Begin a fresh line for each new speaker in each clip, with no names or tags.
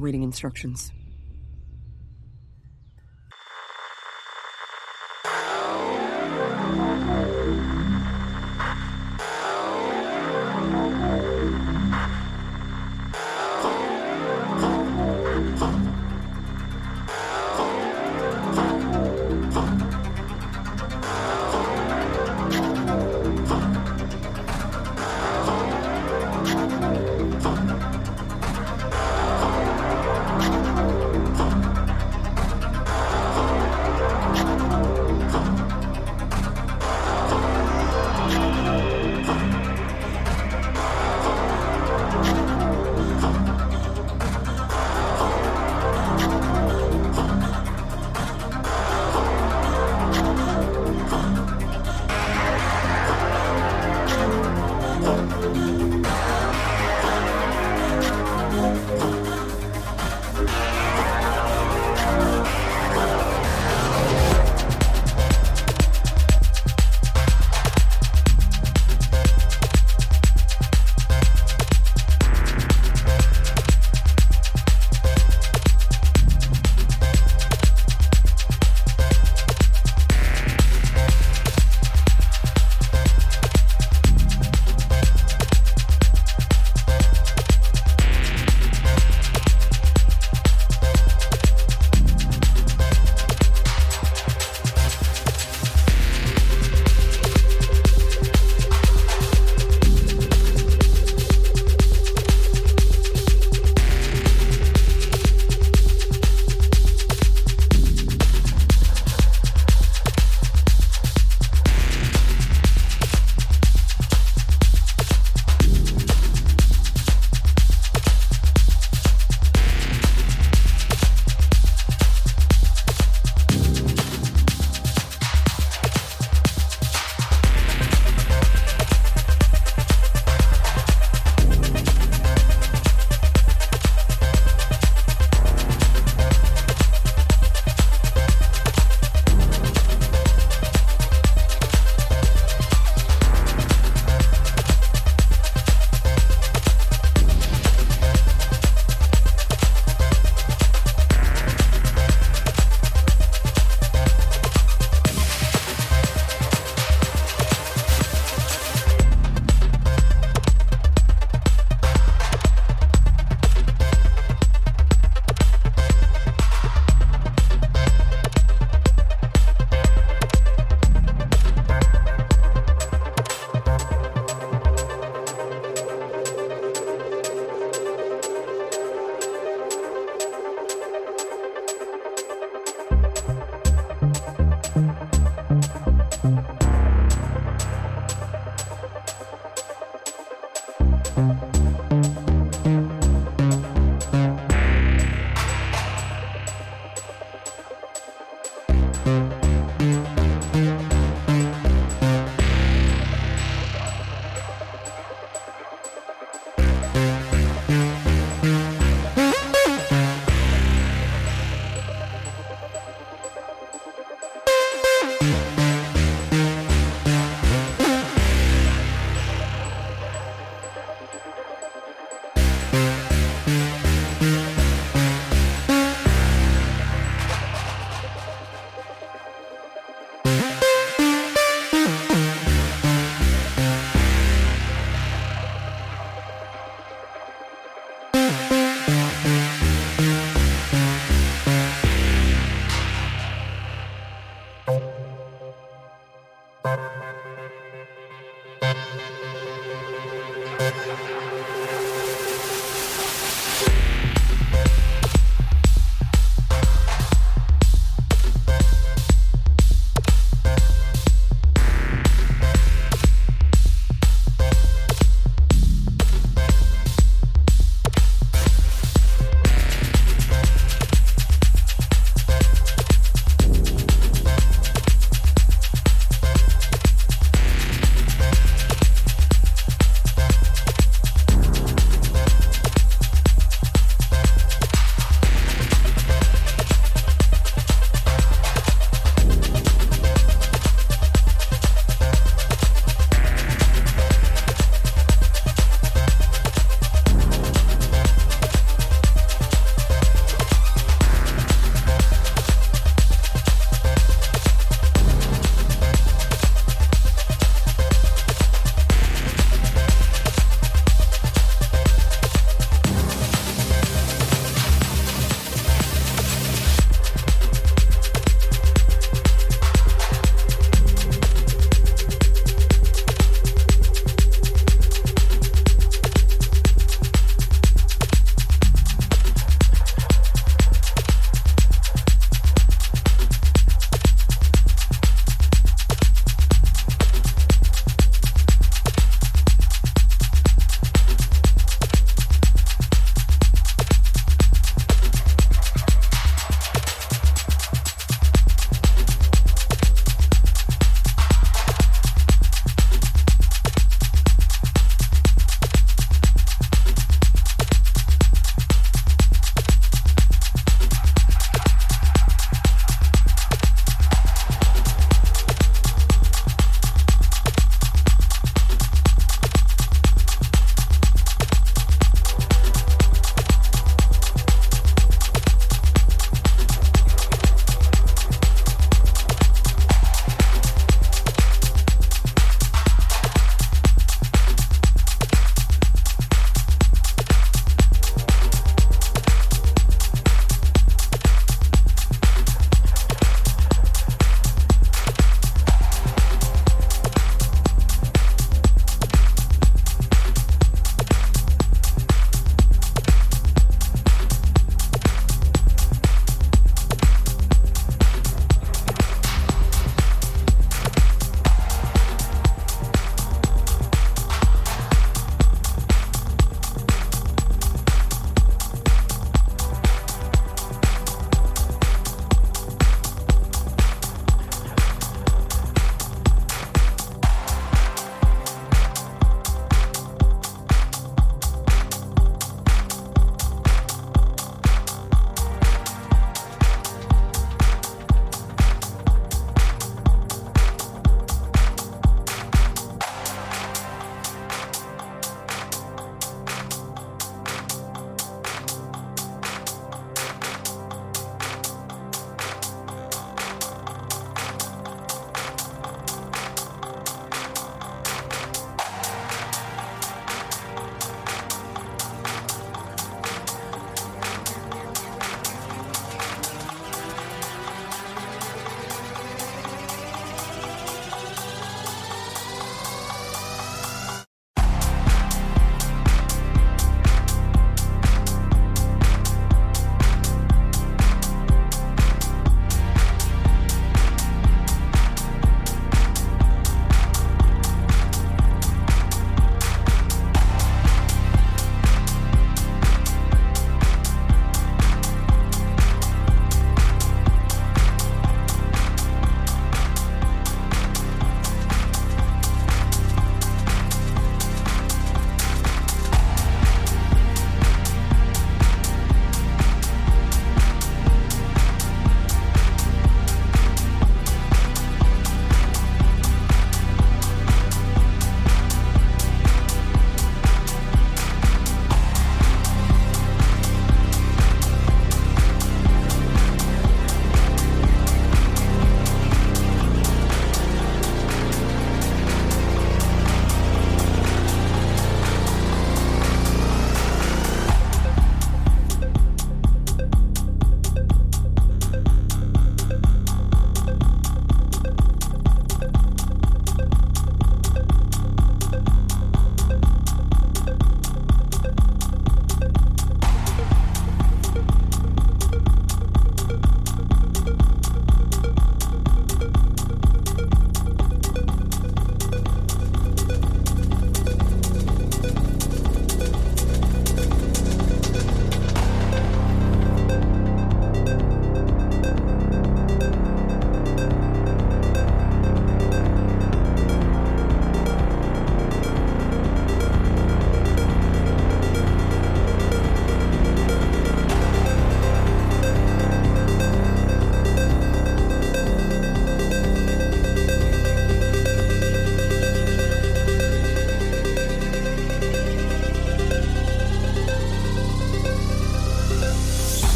Awaiting instructions.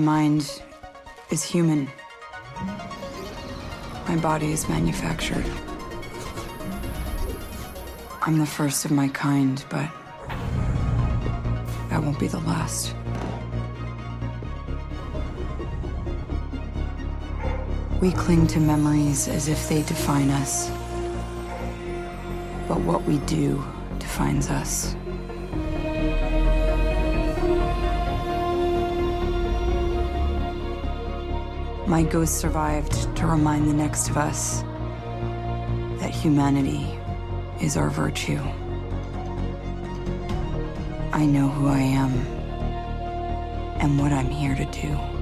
Mind is human. My body is manufactured. I'm the first of my kind, but I won't be the last. We cling to memories as if they define us. But what we do defines us. My ghost survived to remind the next of us that humanity is our virtue. I know who I am and what I'm here to do.